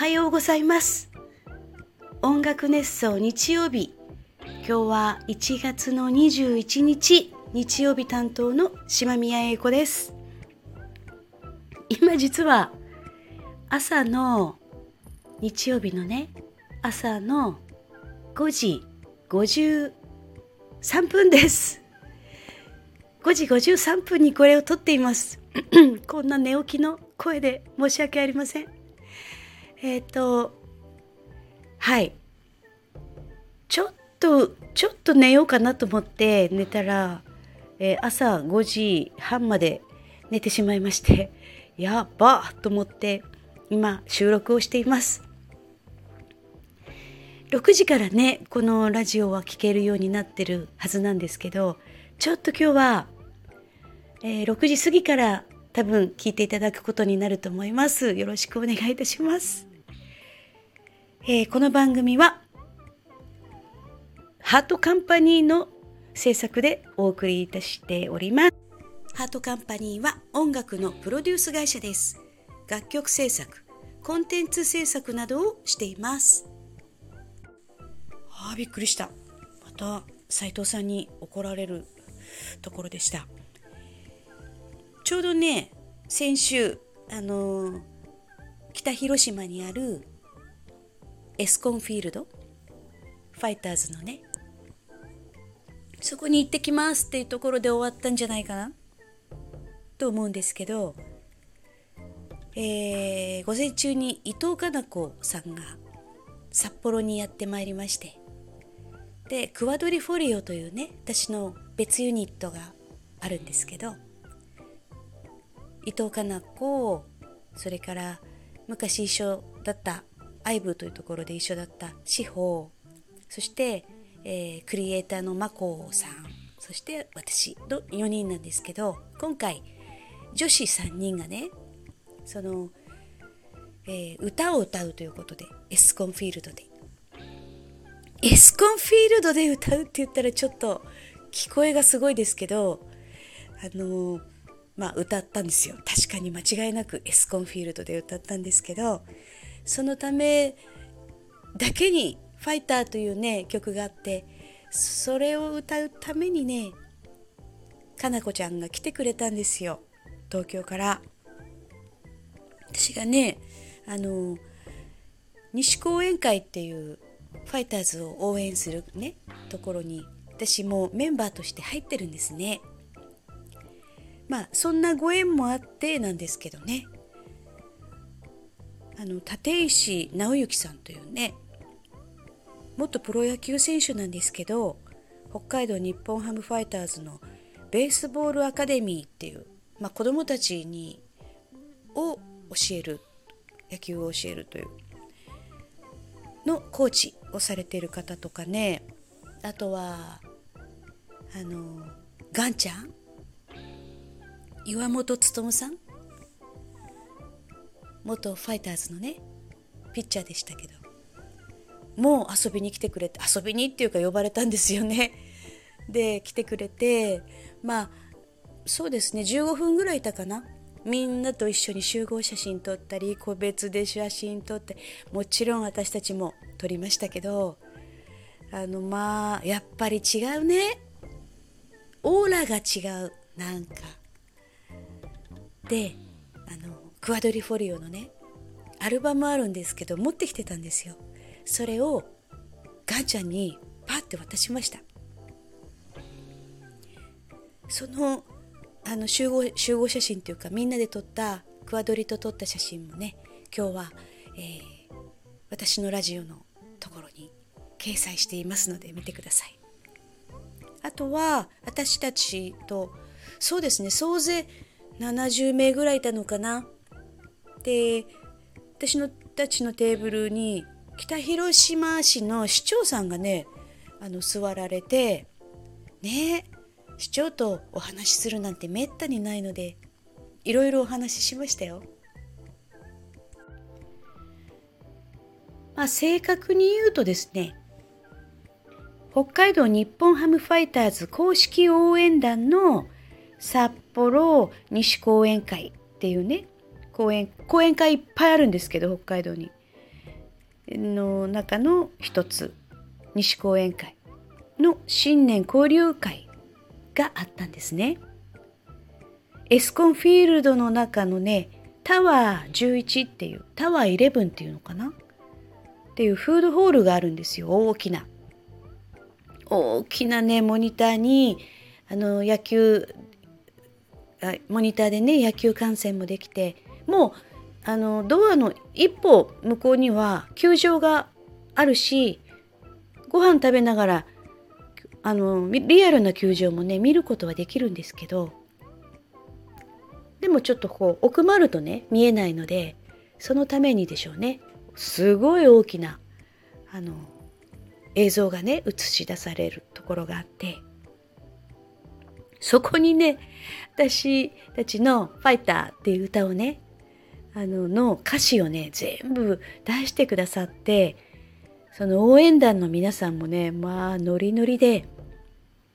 はようございます。音楽熱奏日曜日。今日は1月の21日日曜日担当の島宮英子です。今実は朝の日曜日のね朝の5時53分です。5時53分にこれを撮っています。こんな寝起きの声で申し訳ありません。えっ、ー、とはいちょっとちょっと寝ようかなと思って寝たら、えー、朝5時半まで寝てしまいまして やばと思って今収録をしています6時からねこのラジオは聴けるようになってるはずなんですけどちょっと今日は、えー、6時過ぎから多分聞いていただくことになると思います。よろしくお願いいたします。えー、この番組はハートカンパニーの制作でお送りいたしております。ハートカンパニーは音楽のプロデュース会社です。楽曲制作、コンテンツ制作などをしています。ああ、びっくりした。また斉藤さんに怒られるところでした。ちょうどね先週あのー、北広島にあるエスコンフィールド？ファイターズのね。そこに行ってきますっていうところで終わったんじゃないかな？と思うんですけど、えー、午前中に伊藤かな子さんが札幌にやってまいりましてでクワドリフォリオというね私の別ユニットがあるんですけど伊藤かな子それから昔一緒だったアイブというところで一緒だった志保そして、えー、クリエイターの眞子さんそして私の4人なんですけど今回女子3人がねその、えー、歌を歌うということでエスコンフィールドで。エスコンフィールドで歌うって言ったらちょっと聞こえがすごいですけどあのーまあ、歌ったんですよ。確かに間違いなくエスコンフィールドで歌ったんですけどそのためだけに「ファイター」というね曲があってそれを歌うためにねかなこちゃんが来てくれたんですよ。東京から。私がねあの西講演会っていうファイターズを応援するねところに私もメンバーとして入ってるんですね。まあそんなご縁もあってなんですけどね。あの立石直之さんというね元プロ野球選手なんですけど北海道日本ハムファイターズのベースボールアカデミーっていう、まあ、子どもたちにを教える野球を教えるというのコーチをされている方とかねあとはあのガンちゃん岩本勉さん元ファイターズのねピッチャーでしたけど。もう遊びに来てくれて遊びにっていうか呼ばれたんですよね。で来てくれてまあそうですね15分ぐらいいたかな。みんなと一緒に集合写真撮ったり個別で写真撮ってもちろん私たちも撮りましたけどあのまあやっぱり違うね。オーラが違うなんか。であのクアドリフォリオのねアルバムあるんですけど持ってきてたんですよ。それをガンちゃんにパッて渡しました。そのあの集合集合写真っていうかみんなで撮ったクアドリと撮った写真もね今日は、えー、私のラジオのところに掲載していますので見てください。あとは私たちとそうですね総勢70名ぐらいいたのかな。で私のたちのテーブルに北広島市の市長さんがねあの座られてね市長とお話しするなんてめったにないのでいろいろお話ししましたよ。まあ、正確に言うとですね北海道日本ハムファイターズ公式応援団の札幌西講演会っていうね講演講演会いっぱいあるんですけど北海道にの中の一つ西講演会の新年交流会があったんですね。エスコンフィールドの中のねタワー11っていうタワー11っていうのかな？っていうフードホールがあるんですよ大きな。大きなねモニターにあの野球モニターでね野球観戦もできてもうあのドアの一歩向こうには球場があるしご飯食べながらあのリアルな球場もね見ることはできるんですけどでもちょっとこう奥まるとね見えないのでそのためにでしょうねすごい大きなあの映像がね映し出されるところがあってそこにね私たちの「ファイター」っていう歌をねあのの歌詞をね全部出してくださってその応援団の皆さんもねまあノリノリで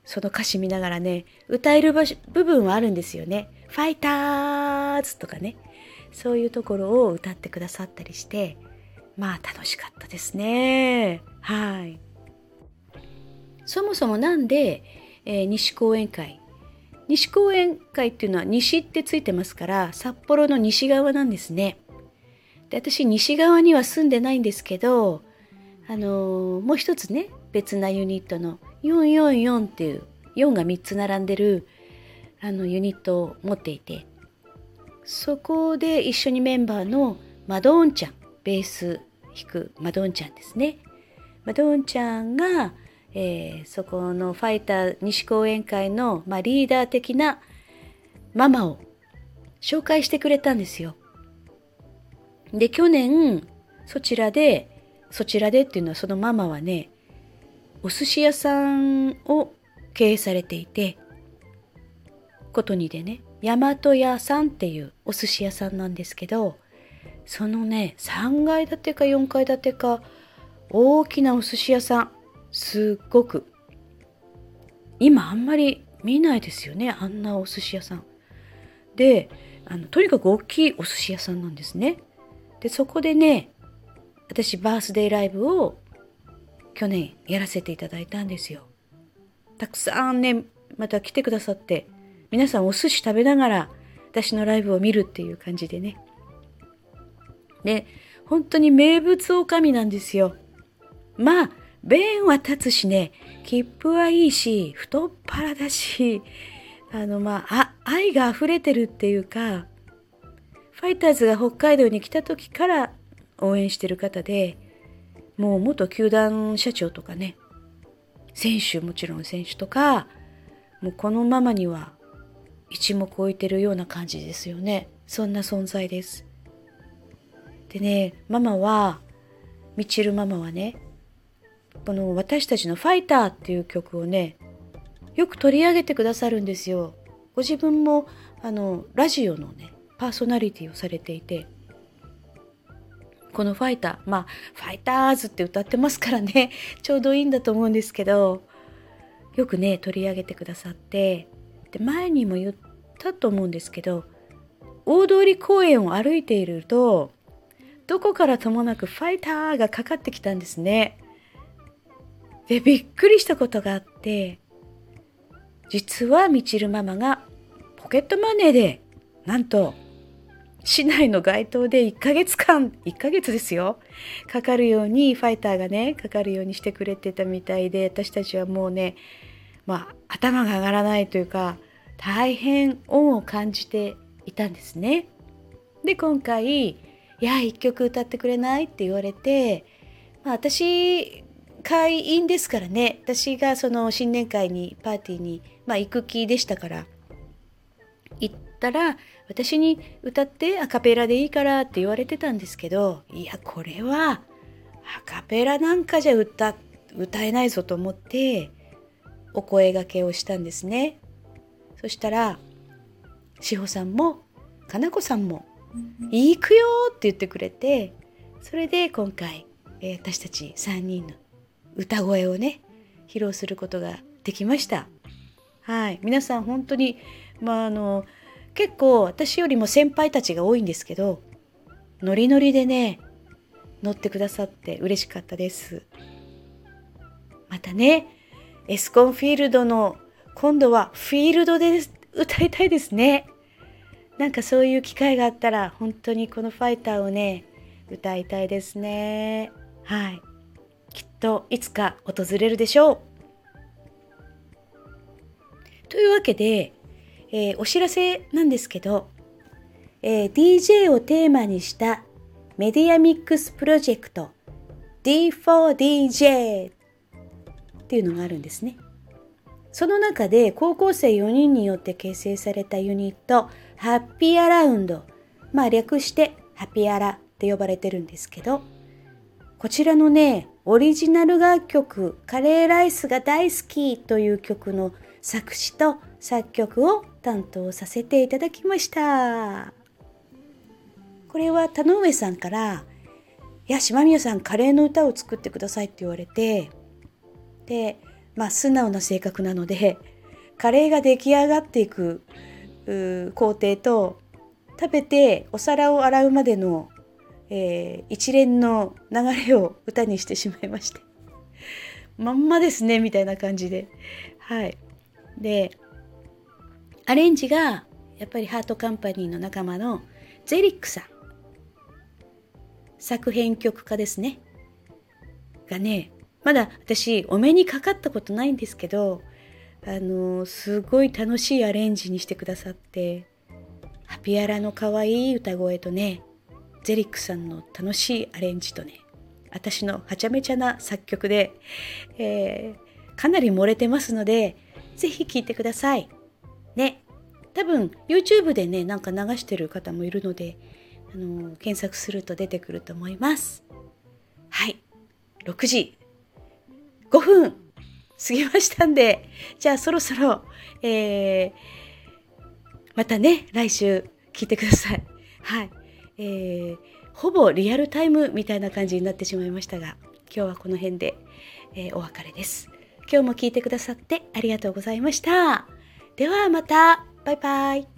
その歌詞見ながらね歌える場部分はあるんですよね。ファイターズとかねそういうところを歌ってくださったりしてまあ楽しかったですね。はい。そもそもなんで、えー、西講演会西公園会っていうのは西ってついてますから札幌の西側なんですね。で私西側には住んでないんですけどあのー、もう一つね別なユニットの444っていう4が3つ並んでるあのユニットを持っていてそこで一緒にメンバーのマドーンちゃんベース弾くマドーンちゃんですね。マドーンちゃんがえー、そこのファイター西講演会の、まあ、リーダー的なママを紹介してくれたんですよ。で、去年、そちらで、そちらでっていうのはそのママはね、お寿司屋さんを経営されていて、ことにでね、大和屋さんっていうお寿司屋さんなんですけど、そのね、3階建てか4階建てか、大きなお寿司屋さん。すっごく今あんまり見ないですよねあんなお寿司屋さん。であのとにかく大きいお寿司屋さんなんですね。でそこでね私バースデーライブを去年やらせていただいたんですよ。たくさんねまた来てくださって皆さんお寿司食べながら私のライブを見るっていう感じでね。で本当に名物おかみなんですよ。まあ弁は立つしね、切符はいいし、太っ腹だし、あの、まあ、愛が溢れてるっていうか、ファイターズが北海道に来た時から応援してる方で、もう元球団社長とかね、選手、もちろん選手とか、もうこのママには一目置いてるような感じですよね。そんな存在です。でね、ママは、みちるママはね、この私たちの「ファイター」っていう曲をねよく取り上げてくださるんですよ。ご自分もあのラジオのねパーソナリティをされていてこの「ファイター」まあ「ファイターズ」って歌ってますからね ちょうどいいんだと思うんですけどよくね取り上げてくださってで前にも言ったと思うんですけど大通公園を歩いているとどこからともなく「ファイター」がかかってきたんですね。でびっくりしたことがあって実はみちるママがポケットマネーでなんと市内の街頭で1ヶ月間1ヶ月ですよかかるようにファイターがねかかるようにしてくれてたみたいで私たちはもうねまあ頭が上がらないというか大変恩を感じていたんですね。で今回「いや一曲歌ってくれない?」って言われて、まあ、私会員ですからね。私がその新年会にパーティーに、まあ、行く気でしたから。行ったら私に歌ってアカペラでいいからって言われてたんですけどいやこれはアカペラなんかじゃ歌歌えないぞと思ってお声がけをしたんですね。そしたら志保さんもかなこさんも「行くよ!」って言ってくれてそれで今回、えー、私たち3人の歌声をね披露することができました。はい、皆さん本当にまああの結構私よりも先輩たちが多いんですけどノリノリでね乗ってくださって嬉しかったです。またねエスコンフィールドの今度はフィールドで歌いたいですね。なんかそういう機会があったら本当にこのファイターをね歌いたいですね。はい。きっといつか訪れるでしょうというわけで、えー、お知らせなんですけど、えー、DJ をテーマにしたメディアミックスプロジェクト D4DJ っていうのがあるんですね。その中で高校生4人によって結成されたユニットハッピーアラウンドまあ略してハピアラって呼ばれてるんですけどこちらのねオリジナル楽曲「カレーライスが大好き」という曲の作詞と作曲を担当させていただきました。これは田上さんから「いや島宮さんカレーの歌を作ってください」って言われてでまあ素直な性格なのでカレーが出来上がっていく工程と食べてお皿を洗うまでの、えー、一連の流れを歌にしてしまいまして。まんまですねみたいな感じで。はい。でアレンジがやっぱりハートカンパニーの仲間のゼリックさん。作編曲家ですね。がね、まだ私お目にかかったことないんですけど、あのすごい楽しいアレンジにしてくださって、ハピアラの可愛い歌声とね、ゼリックさんの楽しいアレンジとね、私のはちゃめちゃな作曲で、えー、かなり漏れてますので、ぜひ聴いてください。ね。多分 YouTube でね、なんか流してる方もいるので、あの検索すると出てくると思います。はい。6時5分過ぎましたんで、じゃあそろそろ、えー、またね、来週聞いてください。はい。えー、ほぼリアルタイムみたいな感じになってしまいましたが、今日はこの辺で、えー、お別れです。今日も聞いてくださってありがとうございました。ではまた、バイバイ。